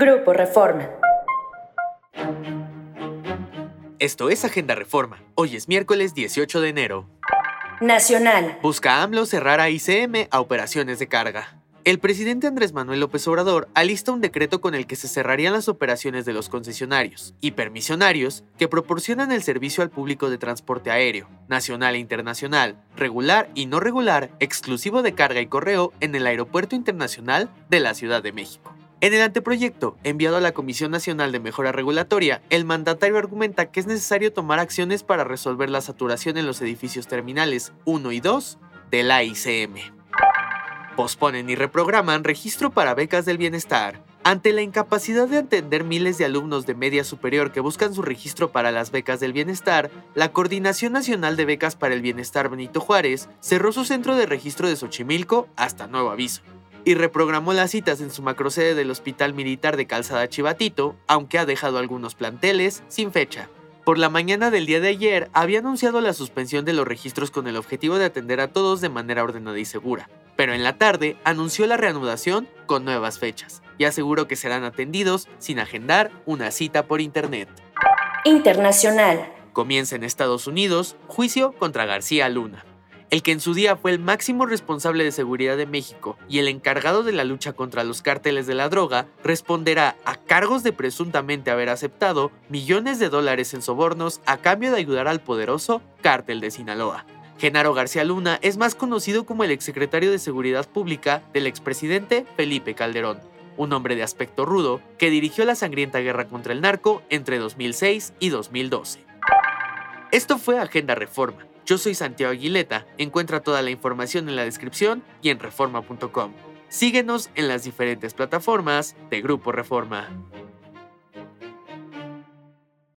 Grupo Reforma. Esto es Agenda Reforma. Hoy es miércoles 18 de enero. Nacional. Busca AMLO cerrar a ICM a operaciones de carga. El presidente Andrés Manuel López Obrador alista un decreto con el que se cerrarían las operaciones de los concesionarios y permisionarios que proporcionan el servicio al público de transporte aéreo, nacional e internacional, regular y no regular, exclusivo de carga y correo en el Aeropuerto Internacional de la Ciudad de México. En el anteproyecto, enviado a la Comisión Nacional de Mejora Regulatoria, el mandatario argumenta que es necesario tomar acciones para resolver la saturación en los edificios terminales 1 y 2 de la ICM. Posponen y reprograman registro para becas del bienestar. Ante la incapacidad de atender miles de alumnos de media superior que buscan su registro para las becas del bienestar, la Coordinación Nacional de Becas para el Bienestar Benito Juárez cerró su centro de registro de Xochimilco hasta nuevo aviso y reprogramó las citas en su macrosede del Hospital Militar de Calzada Chivatito, aunque ha dejado algunos planteles sin fecha. Por la mañana del día de ayer había anunciado la suspensión de los registros con el objetivo de atender a todos de manera ordenada y segura, pero en la tarde anunció la reanudación con nuevas fechas y aseguró que serán atendidos sin agendar una cita por internet. Internacional. Comienza en Estados Unidos juicio contra García Luna el que en su día fue el máximo responsable de seguridad de México y el encargado de la lucha contra los cárteles de la droga, responderá a cargos de presuntamente haber aceptado millones de dólares en sobornos a cambio de ayudar al poderoso cártel de Sinaloa. Genaro García Luna es más conocido como el exsecretario de Seguridad Pública del expresidente Felipe Calderón, un hombre de aspecto rudo que dirigió la sangrienta guerra contra el narco entre 2006 y 2012. Esto fue Agenda Reforma yo soy Santiago Aguileta, encuentra toda la información en la descripción y en reforma.com. Síguenos en las diferentes plataformas de Grupo Reforma.